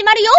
始まるよ。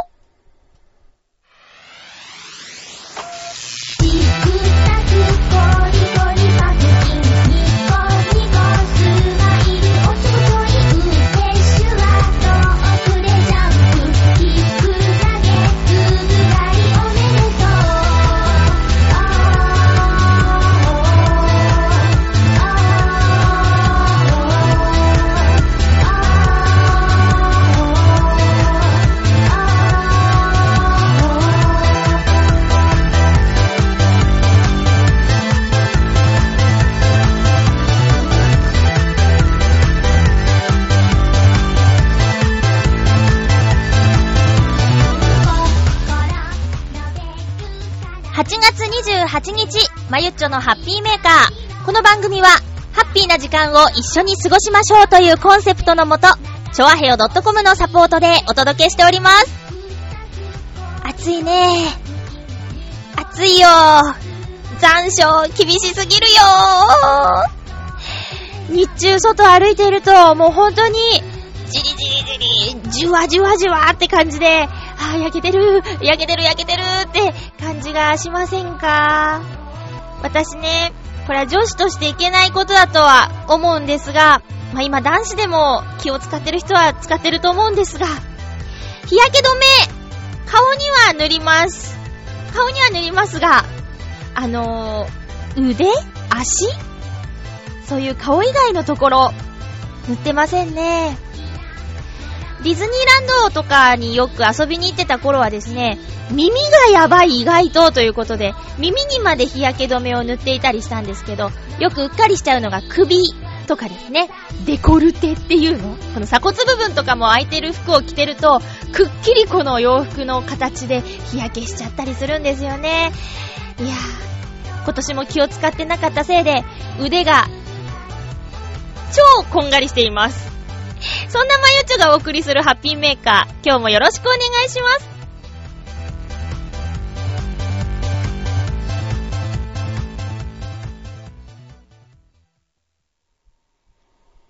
28日、まゆっちょのハッピーメーカー。この番組は、ハッピーな時間を一緒に過ごしましょうというコンセプトのもと、ちょわへよ .com のサポートでお届けしております。暑いね暑いよ残暑厳しすぎるよ日中外歩いていると、もう本当に、じりじりじり、じゅわじゅわじゅわって感じで、あー、焼けてる、焼けてる、焼けてるって感じがしませんか？私ね、これは女子としていけないことだとは思うんですが、まあ、今男子でも気を使ってる人は使ってると思うんですが、日焼け止め、顔には塗ります。顔には塗りますが、あのー、腕足？そういう顔以外のところ、塗ってませんね。ディズニーランドとかによく遊びに行ってた頃はですね、耳がやばい意外とということで、耳にまで日焼け止めを塗っていたりしたんですけど、よくうっかりしちゃうのが首とかですね、デコルテっていうの？この鎖骨部分とかも空いてる服を着てると、くっきりこの洋服の形で日焼けしちゃったりするんですよね。いやー、今年も気を使ってなかったせいで、腕が、超こんがりしています。そんなまゆちょがお送りするハッピーメーカー、今日もよろしくお願いします。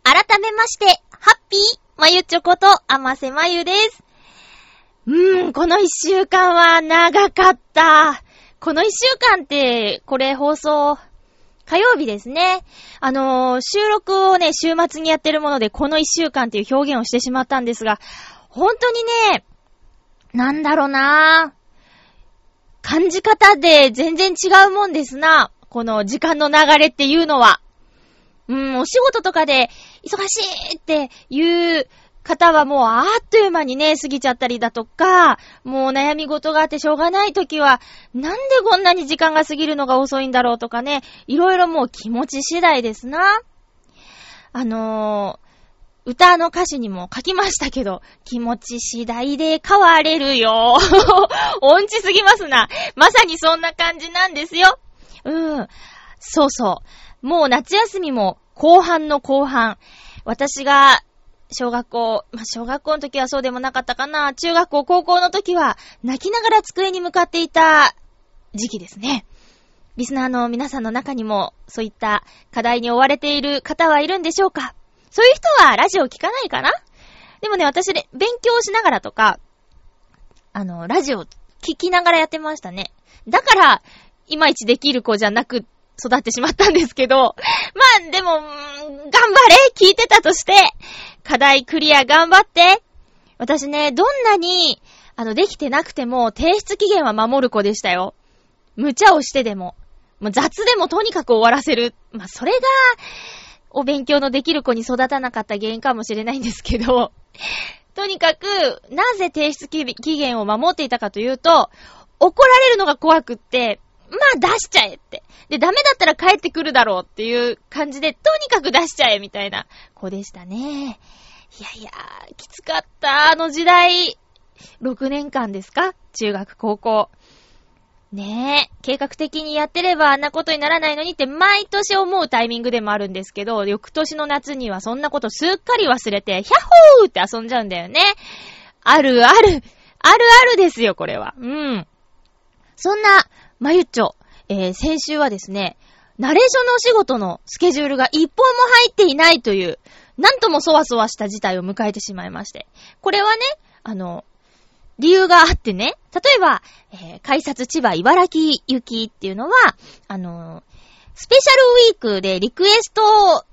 改めまして、ハッピーまゆちょこと、あませまゆです。うーん、この一週間は長かった。この一週間って、これ放送火曜日ですね。あのー、収録をね、週末にやってるもので、この一週間っていう表現をしてしまったんですが、本当にね、なんだろうな感じ方で全然違うもんですな。この時間の流れっていうのは。うん、お仕事とかで忙しいっていう方はもうあっという間にね、過ぎちゃったりだとか、もう悩み事があってしょうがない時は、なんでこんなに時間が過ぎるのが遅いんだろうとかね、いろいろもう気持ち次第ですな。あのー、歌の歌詞にも書きましたけど、気持ち次第で変われるよ。音痴すぎますな。まさにそんな感じなんですよ。うん。そうそう。もう夏休みも後半の後半。私が小学校、まあ、小学校の時はそうでもなかったかな。中学校、高校の時は、泣きながら机に向かっていた時期ですね。リスナーの皆さんの中にも、そういった課題に追われている方はいるんでしょうかそういう人はラジオ聞かないかなでもね、私で、勉強しながらとか、あの、ラジオ聞きながらやってましたね。だから、いまいちできる子じゃなく育ってしまったんですけど、まあ、でも、頑張れ聞いてたとして、課題クリア頑張って。私ね、どんなに、あの、できてなくても、提出期限は守る子でしたよ。無茶をしてでも。もう雑でもとにかく終わらせる。まあ、それが、お勉強のできる子に育たなかった原因かもしれないんですけど、とにかく、なぜ提出期限を守っていたかというと、怒られるのが怖くって、まあ出しちゃえって。で、ダメだったら帰ってくるだろうっていう感じで、とにかく出しちゃえみたいな子でしたね。いやいや、きつかった、あの時代。6年間ですか？中学、高校。ねえ、計画的にやってればあんなことにならないのにって毎年思うタイミングでもあるんですけど、翌年の夏にはそんなことすっかり忘れて、ヒャッホーって遊んじゃうんだよね。あるある、あるあるですよ、これは。うん。そんな、まゆっちょ、えー、先週はですね、ナレーションのお仕事のスケジュールが一本も入っていないという、なんともそわそわした事態を迎えてしまいまして。これはね、あの、理由があってね、例えば、えー、改札千葉茨城行きっていうのは、あの、スペシャルウィークでリクエスト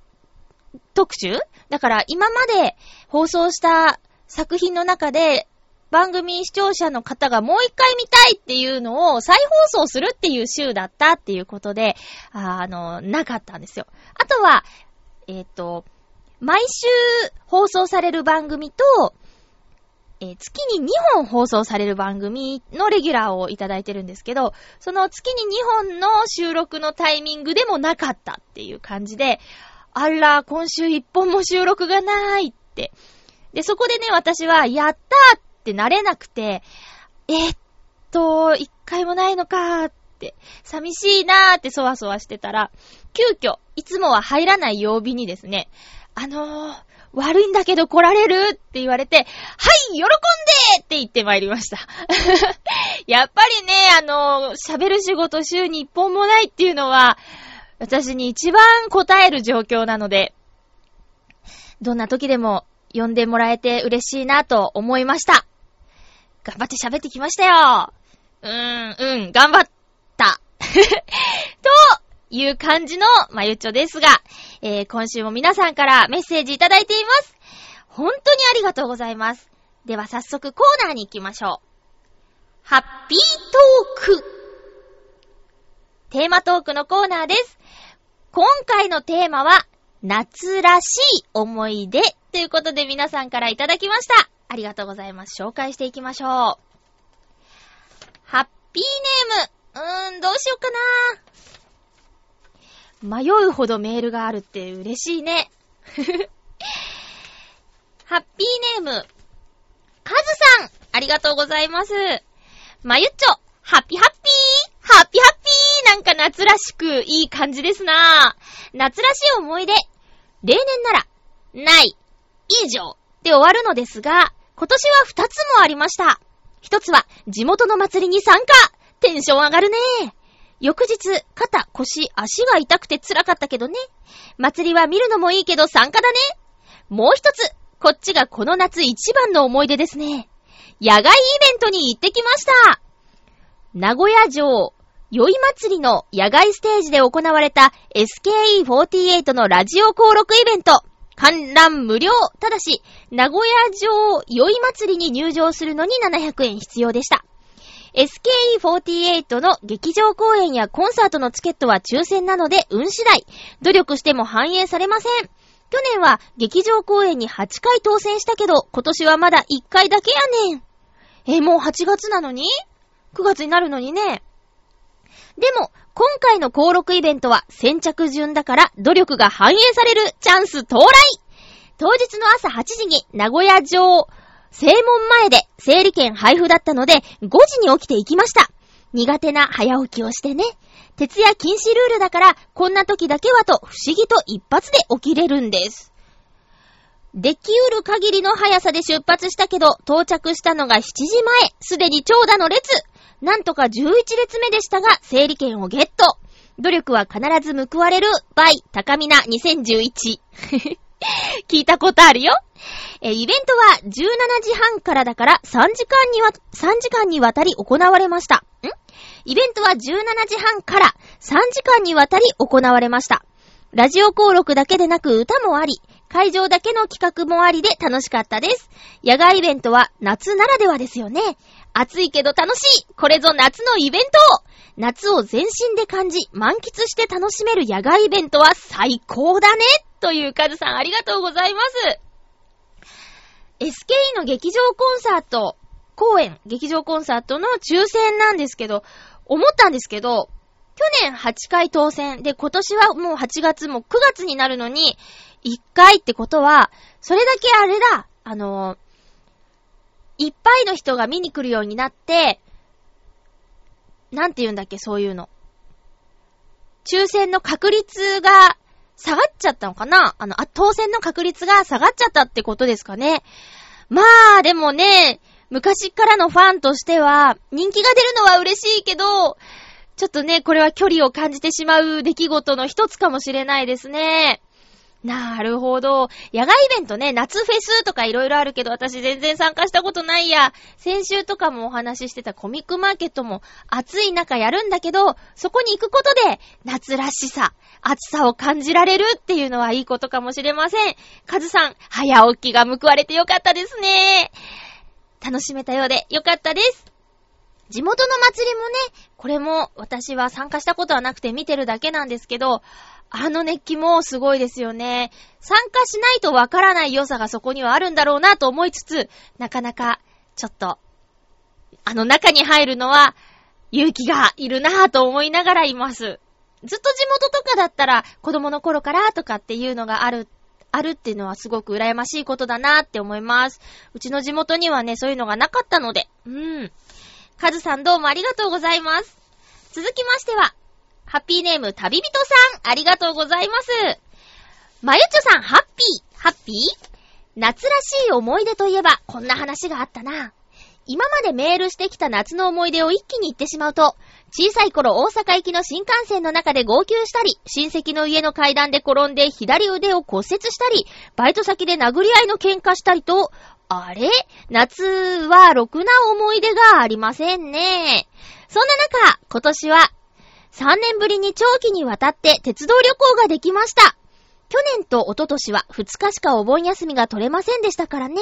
特集？だから今まで放送した作品の中で番組視聴者の方がもう一回見たいっていうのを再放送するっていう週だったっていうことで、あの、なかったんですよ。あとは、えっ、ー、と、毎週放送される番組と、えー、月に2本放送される番組のレギュラーをいただいてるんですけど、その月に2本の収録のタイミングでもなかったっていう感じで、あら、今週1本も収録がないって。で、そこでね、私は、やったーっってなれなくて、えー、っと、1回もないのかーって、寂しいなーってそわそわしてたら、急遽、いつもは入らない曜日にですね、あのー、悪いんだけど来られるって言われて、はい喜んでって言って参りました。やっぱりね、あのー、喋る仕事週に一本もないっていうのは、私に一番答える状況なので、どんな時でも呼んでもらえて嬉しいなと思いました。頑張って喋ってきましたよ。うーん、うん、頑張った。と、いう感じのまゆちょですが、えー、今週も皆さんからメッセージいただいています。本当にありがとうございます。では早速コーナーに行きましょう。ハッピートークテーマトークのコーナーです。今回のテーマは、夏らしい思い出ということで皆さんからいただきました。ありがとうございます。紹介していきましょう。ハッピーネーム。うーん、どうしようかな迷うほどメールがあるって嬉しいね。ハッピーネーム、カズさん、ありがとうございます。まゆっちょ、ハッピーハッピーハッピーハッピーなんか夏らしくいい感じですな夏らしい思い出。例年なら、ない、以上で終わるのですが、今年は二つもありました。一つは、地元の祭りに参加テンション上がるね翌日、肩、腰、足が痛くて辛かったけどね。祭りは見るのもいいけど参加だね。もう一つ、こっちがこの夏一番の思い出ですね。野外イベントに行ってきました。名古屋城、宵祭りの野外ステージで行われた SKE48 のラジオ登録イベント。観覧無料。ただし、名古屋城宵祭りに入場するのに700円必要でした。SKE48 の劇場公演やコンサートのチケットは抽選なので運次第。努力しても反映されません。去年は劇場公演に8回当選したけど、今年はまだ1回だけやねん。え、もう8月なのに ?9 月になるのにね。でも、今回の登録イベントは先着順だから努力が反映されるチャンス到来当日の朝8時に名古屋城正門前で整理券配布だったので、5時に起きて行きました。苦手な早起きをしてね。徹夜禁止ルールだから、こんな時だけはと不思議と一発で起きれるんです。できうる限りの速さで出発したけど、到着したのが7時前、すでに長蛇の列。なんとか11列目でしたが、整理券をゲット。努力は必ず報われる、バイ、高みな2011。聞いたことあるよ。え、イベントは17時半からだから3時間にわ、3時間にわたり行われました。ん？イベントは17時半から3時間にわたり行われました。ラジオ登録だけでなく歌もあり、会場だけの企画もありで楽しかったです。野外イベントは夏ならではですよね。暑いけど楽しい。これぞ夏のイベント。夏を全身で感じ、満喫して楽しめる野外イベントは最高だね。というカズさんありがとうございます。SKE の劇場コンサート、公演、劇場コンサートの抽選なんですけど、思ったんですけど、去年8回当選。で今年はもう8月も9月になるのに1回ってことは、それだけあれだ、あのいっぱいの人が見に来るようになって、なんて言うんだっけ、そういうの。抽選の確率が下がっちゃったのかな？あの、当選の確率が下がっちゃったってことですかね？まあ、でもね、昔からのファンとしては、人気が出るのは嬉しいけど、ちょっとね、これは距離を感じてしまう出来事の一つかもしれないですね。なるほど。野外イベントね、夏フェスとかいろいろあるけど、私全然参加したことないや。先週とかもお話ししてたコミックマーケットも暑い中やるんだけど、そこに行くことで夏らしさ、暑さを感じられるっていうのはいいことかもしれません。カズさん、早起きが報われてよかったですね。楽しめたようでよかったです。地元の祭りもね、これも私は参加したことはなくて見てるだけなんですけど、あの熱気もすごいですよね。参加しないとわからない良さがそこにはあるんだろうなと思いつつ、なかなか、ちょっと、あの中に入るのは、勇気がいるなぁと思いながらいます。ずっと地元とかだったら、子供の頃からとかっていうのがある、あるっていうのはすごく羨ましいことだなって思います。うちの地元にはね、そういうのがなかったので、うん。カズさんどうもありがとうございます。続きましては、ハッピーネーム旅人さん、ありがとうございます。まゆちょさん、ハッピー、ハッピー？夏らしい思い出といえば、こんな話があったな。今までメールしてきた夏の思い出を一気に言ってしまうと、小さい頃大阪行きの新幹線の中で号泣したり、親戚の家の階段で転んで左腕を骨折したり、バイト先で殴り合いの喧嘩したりと、あれ？夏はろくな思い出がありませんね。そんな中、今年は3年ぶりに長期にわたって鉄道旅行ができました。去年と一昨年は2日しかお盆休みが取れませんでしたからね。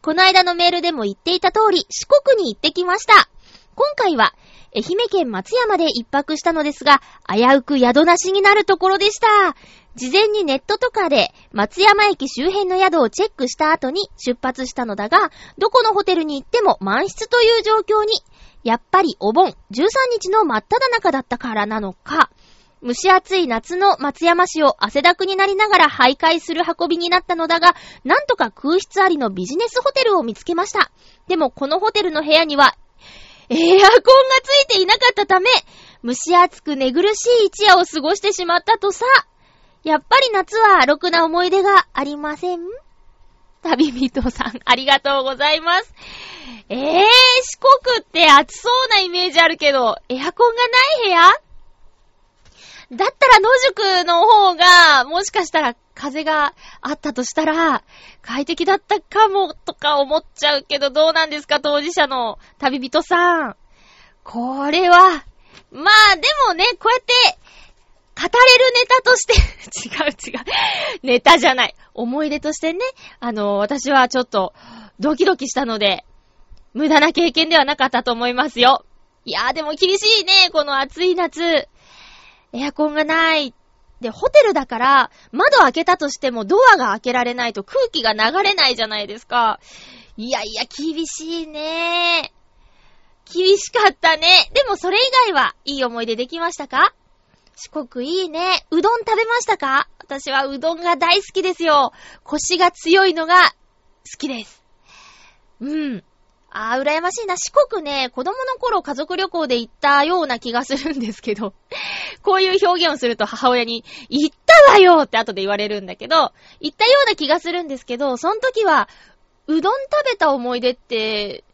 この間のメールでも言っていた通り、四国に行ってきました。今回は、愛媛県松山で一泊したのですが、危うく宿なしになるところでした。事前にネットとかで松山駅周辺の宿をチェックした後に出発したのだが、どこのホテルに行っても満室という状況に、やっぱりお盆、13日の真っ只中だったからなのか、蒸し暑い夏の松山市を汗だくになりながら徘徊する運びになったのだが、なんとか空室ありのビジネスホテルを見つけました。でもこのホテルの部屋には、エアコンがついていなかったため、蒸し暑く寝苦しい一夜を過ごしてしまったとさ。やっぱり夏はろくな思い出がありません？旅人さん、ありがとうございます。えー、四国って暑そうなイメージあるけど、エアコンがない部屋？だったら野宿の方が、もしかしたら風があったとしたら、快適だったかもとか思っちゃうけど、どうなんですか、当事者の旅人さん。これは、まあでもね、こうやって、語れるネタとして 違う違う。ネタじゃない。思い出としてね、あの、私はちょっと、ドキドキしたので、無駄な経験ではなかったと思いますよ。いやーでも厳しいね、この暑い夏。エアコンがない。で、ホテルだから、窓開けたとしてもドアが開けられないと空気が流れないじゃないですか。いやいや、厳しいね。厳しかったね。でもそれ以外はいい思い出できましたか？四国いいね。うどん食べましたか？私はうどんが大好きですよ。腰が強いのが好きです。うん。あー、羨ましいな。四国ね、子供の頃家族旅行で行ったような気がするんですけど、こういう表現をすると母親に、行ったわよって後で言われるんだけど、行ったような気がするんですけど、その時は、うどん食べた思い出って、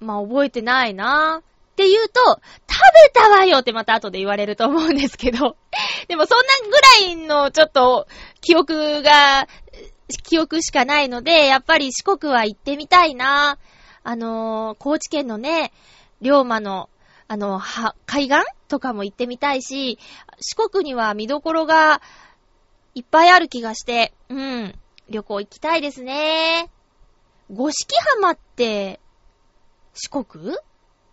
まあ覚えてないな。って言うと、食べたわよってまた後で言われると思うんですけど。でもそんなぐらいのちょっと記憶が、記憶しかないので、やっぱり四国は行ってみたいな。あのー、高知県のね、龍馬の、あの、は、海岸とかも行ってみたいし、四国には見どころがいっぱいある気がして、うん、旅行行きたいですね。五色浜って、四国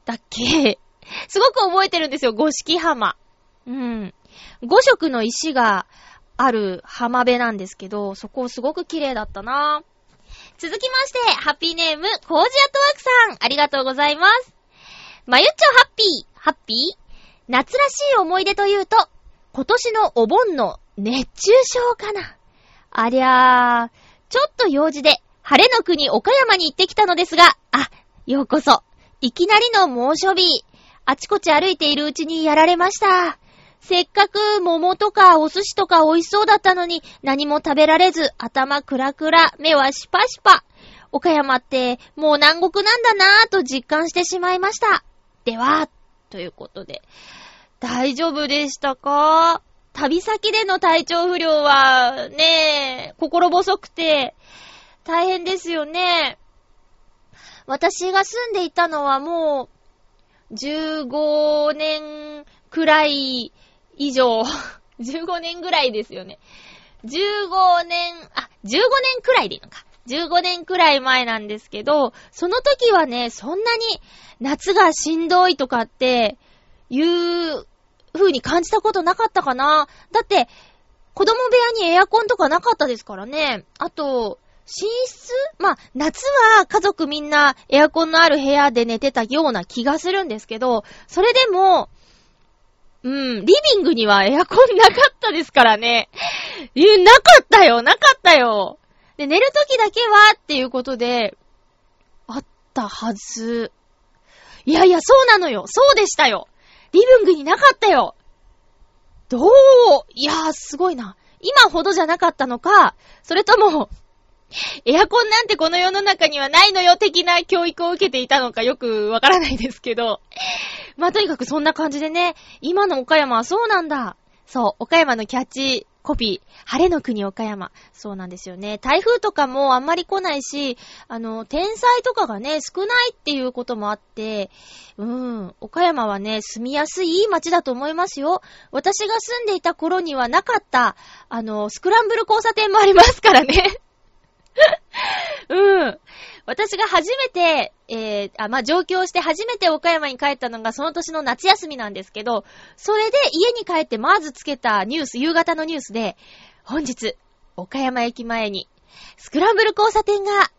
だっけ？すごく覚えてるんですよ、五色浜。うん。五色の石がある浜辺なんですけど、そこすごく綺麗だったな続きまして、ハッピーネーム、コージアットワークさん、ありがとうございます。まゆっちょハッピー、ハッピー？夏らしい思い出というと、今年のお盆の熱中症かな。ありゃー、ちょっと用事で、晴れの国岡山に行ってきたのですが、あ、ようこそ。いきなりの猛暑日。あちこち歩いているうちにやられました。せっかく桃とかお寿司とか美味しそうだったのに何も食べられず頭クラクラ、目はシパシパ。岡山ってもう南国なんだなぁと実感してしまいました。では、ということで。大丈夫でしたか？旅先での体調不良は、ね、心細くて、大変ですよね。私が住んでいたのはもう、15年くらい以上、15年ぐらいですよね。15年、あ、15年くらいでいいのか。15年くらい前なんですけど、その時はね、そんなに夏がしんどいとかって、いう風に感じたことなかったかな。だって、子供部屋にエアコンとかなかったですからね。あと、寝室？まあ、夏は家族みんなエアコンのある部屋で寝てたような気がするんですけど、それでも、うん、リビングにはエアコンなかったですからね。え、なかったよ、なかったよ。で、寝るときだけはっていうことで、あったはず。いやいや、そうなのよ。そうでしたよ。リビングになかったよ。どう？いやー、すごいな。今ほどじゃなかったのか、それとも、エアコンなんてこの世の中にはないのよ的な教育を受けていたのかよくわからないですけど。まあ、とにかくそんな感じでね、今の岡山はそうなんだ。そう、岡山のキャッチコピー、晴れの国岡山。そうなんですよね。台風とかもあんまり来ないし、あの、天災とかがね、少ないっていうこともあって、うん、岡山はね、住みやすいいい街だと思いますよ。私が住んでいた頃にはなかった、あの、スクランブル交差点もありますからね。うん。私が初めて、えー、あ、まあ、上京して初めて岡山に帰ったのがその年の夏休みなんですけど、それで家に帰ってまずつけたニュース、夕方のニュースで、本日、岡山駅前に、スクランブル交差点が、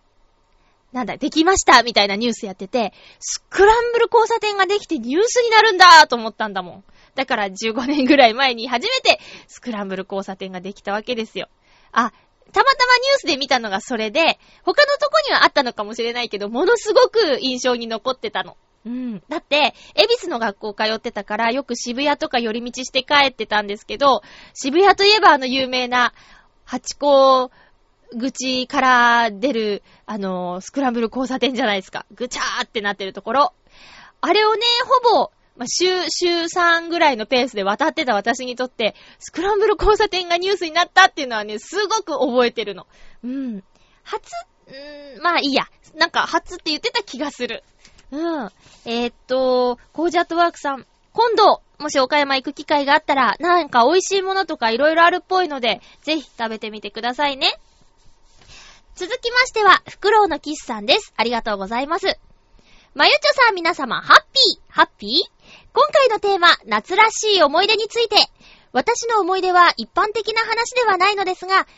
なんだ、できましたみたいなニュースやってて、スクランブル交差点ができてニュースになるんだと思ったんだもん。だから15年ぐらい前に初めてスクランブル交差点ができたわけですよ。あ、たまたまニュースで見たのがそれで、他のとこにはあったのかもしれないけど、ものすごく印象に残ってたの。うん。だって、恵比寿の学校通ってたから、よく渋谷とか寄り道して帰ってたんですけど、渋谷といえばあの有名な、八甲口から出る、あの、スクランブル交差点じゃないですか。ぐちゃーってなってるところ。あれをね、ほぼ、まあ、週、週3ぐらいのペースで渡ってた私にとって、スクランブル交差点がニュースになったっていうのはね、すごく覚えてるの。うん。初、うー、まあいいや。なんか、初って言ってた気がする。うん。えー、っと、コージャットワークさん。今度、もし岡山行く機会があったら、なんか美味しいものとか色々あるっぽいので、ぜひ食べてみてくださいね。続きましては、フクロウのキスさんです。ありがとうございます。まゆちょさん皆様、ハッピーハッピー？今回のテーマ、夏らしい思い出について。私の思い出は一般的な話ではないのですが、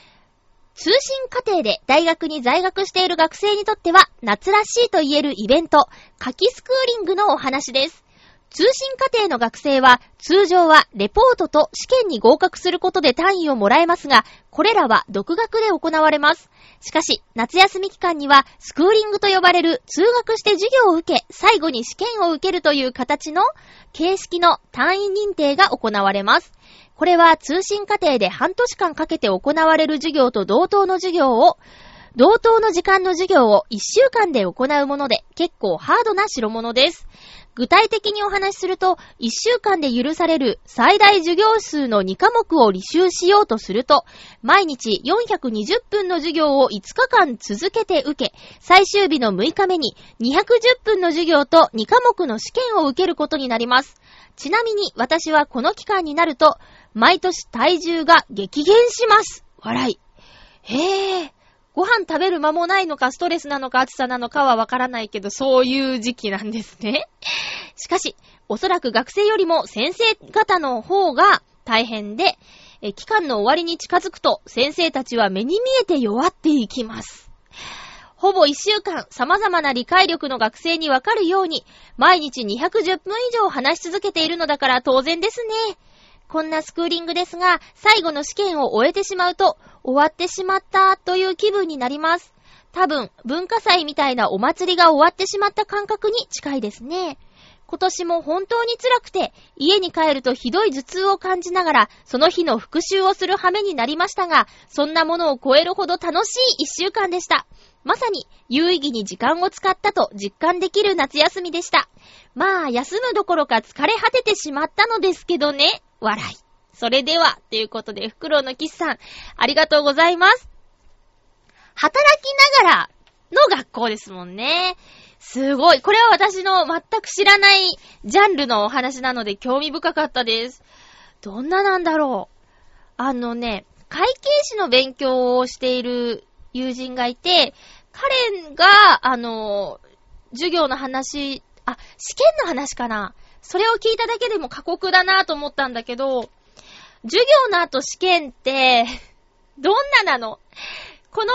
通信課程で大学に在学している学生にとっては、夏らしいと言えるイベント、夏季スクーリングのお話です。通信課程の学生は、通常はレポートと試験に合格することで単位をもらえますが、これらは独学で行われます。しかし、夏休み期間には、スクーリングと呼ばれる通学して授業を受け、最後に試験を受けるという形の形式の単位認定が行われます。これは通信課程で半年間かけて行われる授業と同等の授業を、同等の時間の授業を1週間で行うもので、結構ハードな代物です。具体的にお話しすると、1週間で許される最大授業数の2科目を履修しようとすると、毎日420分の授業を5日間続けて受け、最終日の6日目に210分の授業と2科目の試験を受けることになります。ちなみに私はこの期間になると、毎年体重が激減します。笑い。へぇ。ご飯食べる間もないのか、ストレスなのか、暑さなのかはわからないけど、そういう時期なんですね。しかし、おそらく学生よりも先生方の方が大変で、期間の終わりに近づくと、先生たちは目に見えて弱っていきます。ほぼ一週間、様々な理解力の学生にわかるように、毎日210分以上話し続けているのだから当然ですね。こんなスクーリングですが、最後の試験を終えてしまうと、終わってしまったという気分になります。多分、文化祭みたいなお祭りが終わってしまった感覚に近いですね。今年も本当に辛くて、家に帰るとひどい頭痛を感じながら、その日の復習をする羽目になりましたが、そんなものを超えるほど楽しい一週間でした。まさに、有意義に時間を使ったと実感できる夏休みでした。まあ、休むどころか疲れ果ててしまったのですけどね。笑い。それでは、ということで、フクロウのキスさん、ありがとうございます。働きながらの学校ですもんね。すごい。これは私の全く知らないジャンルのお話なので興味深かったです。どんななんだろう。あのね、会計士の勉強をしている友人がいて、彼が、あの、授業の話、あ、試験の話かな。それを聞いただけでも過酷だなと思ったんだけど、授業の後試験って、どんななの？この、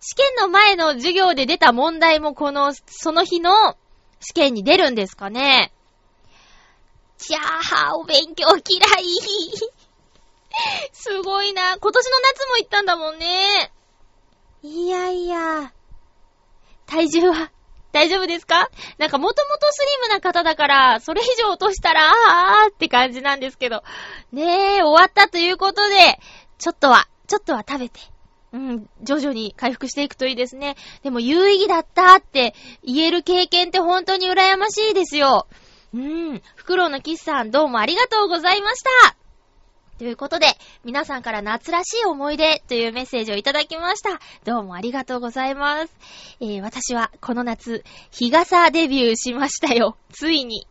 試験の前の授業で出た問題もこの、その日の試験に出るんですかね？ちゃーはー、お勉強嫌い。すごいな。今年の夏も行ったんだもんね。いやいや。体重は大丈夫ですか？なんかもともとスリムな方だから、それ以上落としたら、あーって感じなんですけど。ねえ、終わったということで、ちょっとは、ちょっとは食べて。うん、徐々に回復していくといいですね。でも有意義だったって言える経験って本当に羨ましいですよ。うん、フクロウのキスさんどうもありがとうございました。ということで、皆さんから夏らしい思い出というメッセージをいただきました。どうもありがとうございます。えー、私はこの夏、日傘デビューしましたよ。ついに。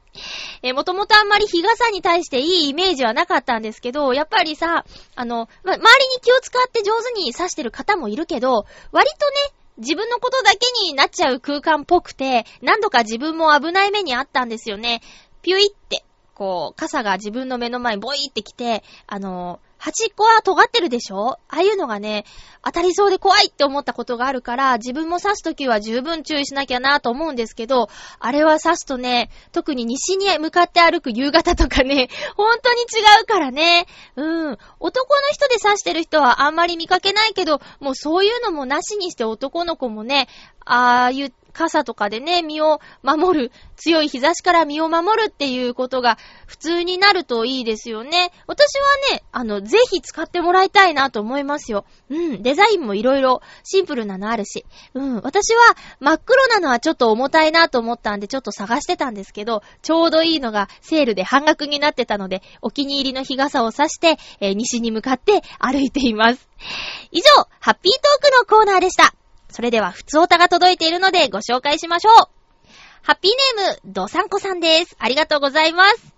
えー、もともとあんまり日傘に対していいイメージはなかったんですけど、やっぱりさ、あの、ま、周りに気を使って上手に刺してる方もいるけど、割とね、自分のことだけになっちゃう空間っぽくて、何度か自分も危ない目にあったんですよね。ピュイって、こう、傘が自分の目の前にボイってきて、あの、端っこは尖ってるでしょ？ああいうのがね、当たりそうで怖いって思ったことがあるから、自分も刺すときは十分注意しなきゃなと思うんですけど、あれは刺すとね、特に西に向かって歩く夕方とかね、本当に違うからね。うん。男の人で刺してる人はあんまり見かけないけど、もうそういうのもなしにして男の子もね、ああいう傘とかでね、身を守る、強い日差しから身を守るっていうことが普通になるといいですよね。私はね、あの、ぜひ使ってもらいたいなと思いますよ。うん、デザインもいろいろシンプルなのあるし。うん、私は真っ黒なのはちょっと重たいなと思ったんでちょっと探してたんですけど、ちょうどいいのがセールで半額になってたので、お気に入りの日傘を差して、えー、西に向かって歩いています。以上、ハッピートークのコーナーでした。それでは、普通おたが届いているのでご紹介しましょう。ハッピーネーム、ドサンコさんです。ありがとうございます。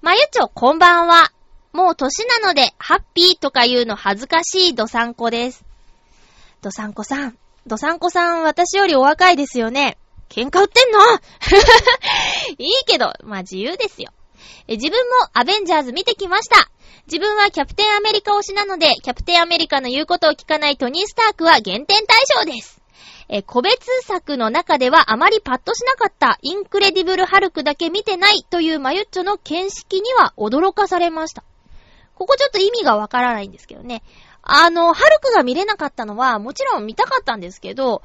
まゆちょ、こんばんは。もう歳なので、ハッピーとか言うの恥ずかしいドサンコです。ドサンコさん。ドサンコさん、私よりお若いですよね。喧嘩売ってんの？いいけど、まあ自由ですよ。え自分もアベンジャーズ見てきました。自分はキャプテンアメリカ推しなので、キャプテンアメリカの言うことを聞かないトニー・スタークは減点対象です。え個別作の中ではあまりパッとしなかったインクレディブル・ハルクだけ見てないというマユッチョの見識には驚かされました。ここちょっと意味がわからないんですけどね。あの、ハルクが見れなかったのはもちろん見たかったんですけど、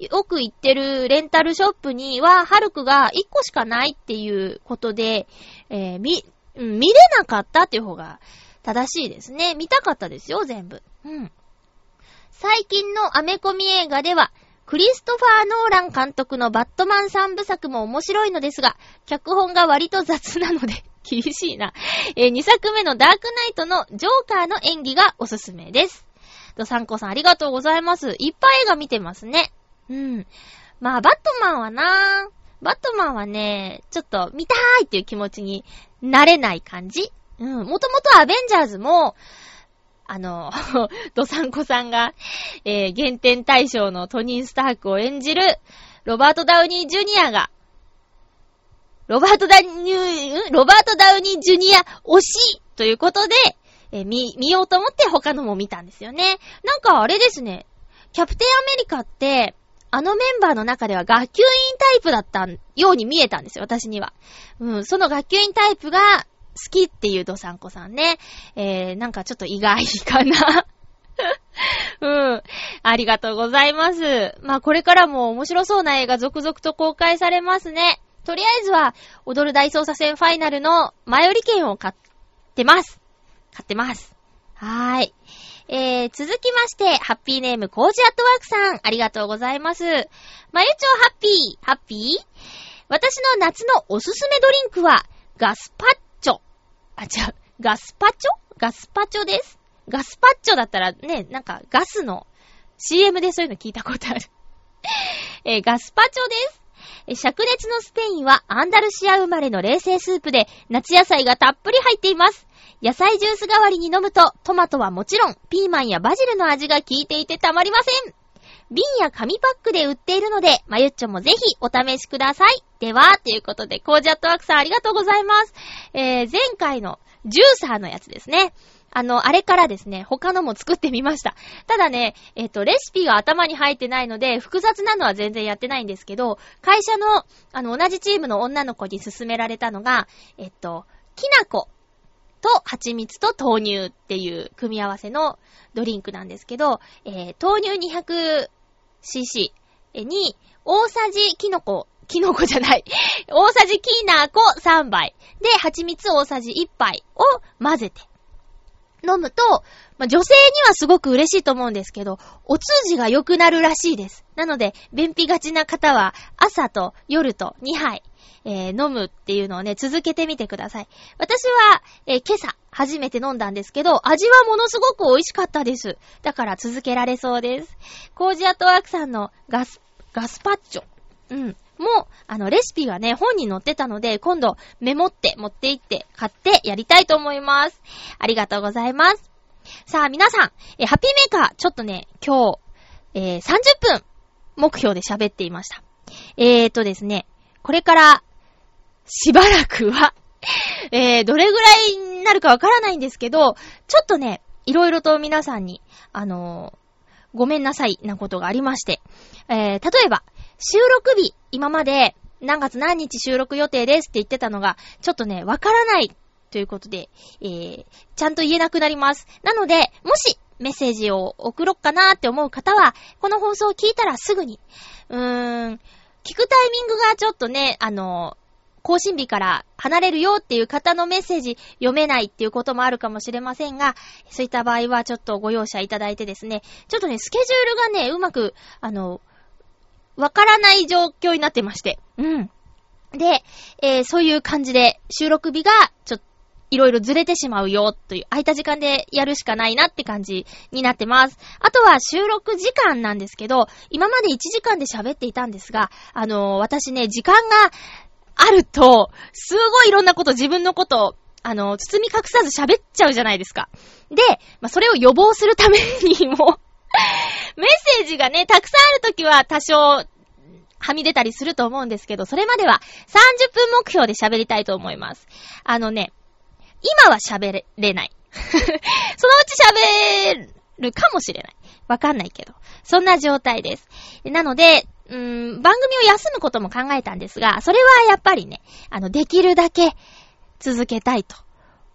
よく行ってるレンタルショップには、ハルクが1個しかないっていうことで、えー、み、見れなかったっていう方が正しいですね。見たかったですよ、全部。うん。最近のアメコミ映画では、クリストファー・ノーラン監督のバットマン三部作も面白いのですが、脚本が割と雑なので 厳しいな。えー、2作目のダークナイトのジョーカーの演技がおすすめです。と、サンコさんありがとうございます。いっぱい映画見てますね。うん。まあ、バットマンはなバットマンはね、ちょっと見たいっていう気持ちになれない感じうん。もともとアベンジャーズも、あの、ドサンコさんが、えー、減点対象のトニー・スタークを演じる、ロバート・ダウニー・ジュニアが、ロバート・ダウニー、ロバート・ダウニー・ジュニア推しということで、えー、見、見ようと思って他のも見たんですよね。なんかあれですね、キャプテンアメリカって、あのメンバーの中では学級委員タイプだったように見えたんですよ、私には。うん、その学級委員タイプが好きっていうドサンコさんね。えー、なんかちょっと意外かな。うん。ありがとうございます。まあこれからも面白そうな映画続々と公開されますね。とりあえずは、踊る大捜査線ファイナルの前売り券を買ってます。買ってます。はーい。えー、続きまして、ハッピーネームコージアットワークさん、ありがとうございます。まゆちょハッピー、ハッピー？私の夏のおすすめドリンクは、ガスパッチョあ、違う。ガスパチョ？ガスパチョです。ガスパッチョだったらね、なんかガスの CM でそういうの聞いたことある。えー、ガスパチョです。灼熱のスペインはアンダルシア生まれの冷製スープで夏野菜がたっぷり入っています。野菜ジュース代わりに飲むとトマトはもちろんピーマンやバジルの味が効いていてたまりません。瓶や紙パックで売っているので、まゆっちょもぜひお試しください。では、ということで、コージャットワークさんありがとうございます。えー、前回のジューサーのやつですね。あの、あれからですね、他のも作ってみました。ただね、えっ、と、レシピが頭に入ってないので、複雑なのは全然やってないんですけど、会社の、あの、同じチームの女の子に勧められたのが、えっと、きな粉と蜂蜜と豆乳っていう組み合わせのドリンクなんですけど、えー、豆乳 200cc に、大さじキノコ、キノコじゃない。大さじきな粉3杯。で、蜂蜜大さじ1杯を混ぜて。飲むと、まあ、女性にはすごく嬉しいと思うんですけど、お通じが良くなるらしいです。なので、便秘がちな方は、朝と夜と2杯、えー、飲むっていうのをね、続けてみてください。私は、えー、今朝、初めて飲んだんですけど、味はものすごく美味しかったです。だから続けられそうです。コージアトワークさんのガス、ガスパッチョ。うん。もう、あの、レシピがね、本に載ってたので、今度メモって持って行って買ってやりたいと思います。ありがとうございます。さあ、皆さん、え、ハッピーメーカー、ちょっとね、今日、えー、30分、目標で喋っていました。えーとですね、これから、しばらくは えー、どれぐらいになるかわからないんですけど、ちょっとね、いろいろと皆さんに、あのー、ごめんなさいなことがありまして、えー、例えば、収録日、今まで何月何日収録予定ですって言ってたのが、ちょっとね、わからないということで、えー、ちゃんと言えなくなります。なので、もしメッセージを送ろっかなーって思う方は、この放送を聞いたらすぐに、うーん、聞くタイミングがちょっとね、あの、更新日から離れるよっていう方のメッセージ読めないっていうこともあるかもしれませんが、そういった場合はちょっとご容赦いただいてですね、ちょっとね、スケジュールがね、うまく、あの、わからない状況になってまして。うん。で、えー、そういう感じで収録日がちょっといろいろずれてしまうよという、空いた時間でやるしかないなって感じになってます。あとは収録時間なんですけど、今まで1時間で喋っていたんですが、あのー、私ね、時間があると、すごいいろんなこと、自分のこと、あのー、包み隠さず喋っちゃうじゃないですか。で、まあ、それを予防するためにも メッセージがね、たくさんあるときは多少、はみ出たりすると思うんですけど、それまでは30分目標で喋りたいと思います。あのね、今は喋れない。そのうち喋るかもしれない。わかんないけど。そんな状態です。なので、うーん、番組を休むことも考えたんですが、それはやっぱりね、あの、できるだけ続けたいと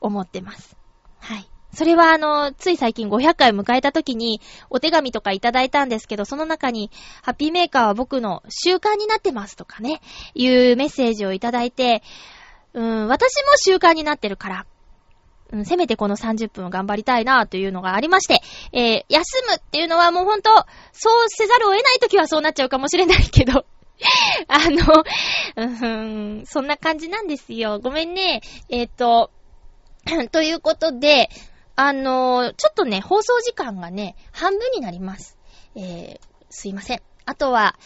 思ってます。はい。それはあの、つい最近500回を迎えた時にお手紙とかいただいたんですけど、その中に、ハッピーメーカーは僕の習慣になってますとかね、いうメッセージをいただいて、うん、私も習慣になってるから、うん、せめてこの30分を頑張りたいなというのがありまして、えー、休むっていうのはもうほんと、そうせざるを得ない時はそうなっちゃうかもしれないけど、あの、うん、そんな感じなんですよ。ごめんね。えっ、ー、と、ということで、あの、ちょっとね、放送時間がね、半分になります。えー、すいません。あとは、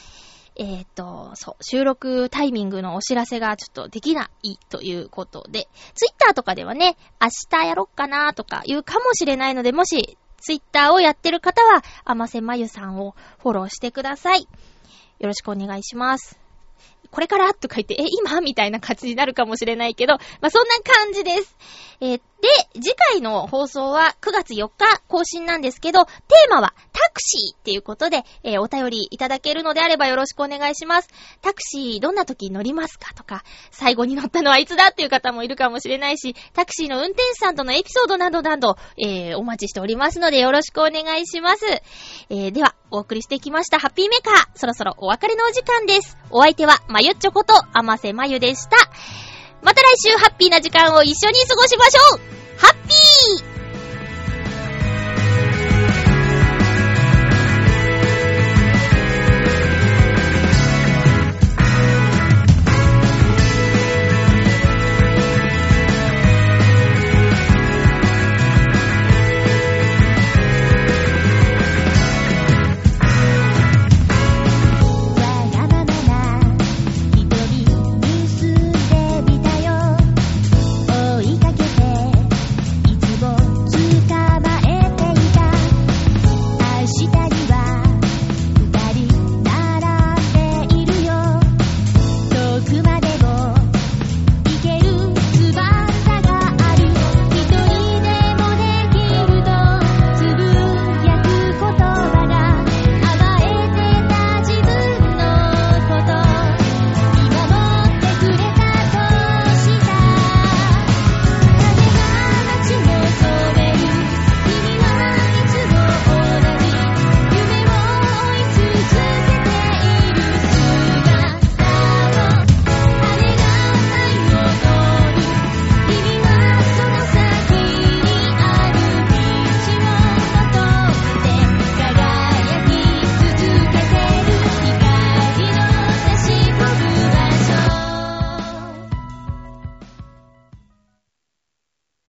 えっ、と、そう、収録タイミングのお知らせがちょっとできないということで、ツイッターとかではね、明日やろっかなとか言うかもしれないので、もし、ツイッターをやってる方は、あませまゆさんをフォローしてください。よろしくお願いします。これからとか言って、え、今みたいな感じになるかもしれないけど、まあ、そんな感じです。え、で、次回の放送は9月4日更新なんですけど、テーマはクシーっていうことで、えー、お便りいただけるのであればよろしくお願いします。タクシーどんな時乗りますかとか、最後に乗ったのはいつだっていう方もいるかもしれないし、タクシーの運転手さんとのエピソードなどなど、えー、お待ちしておりますのでよろしくお願いします。えー、では、お送りしてきましたハッピーメーカー。そろそろお別れのお時間です。お相手は、まゆっちょこと、あませまゆでした。また来週ハッピーな時間を一緒に過ごしましょうハッピー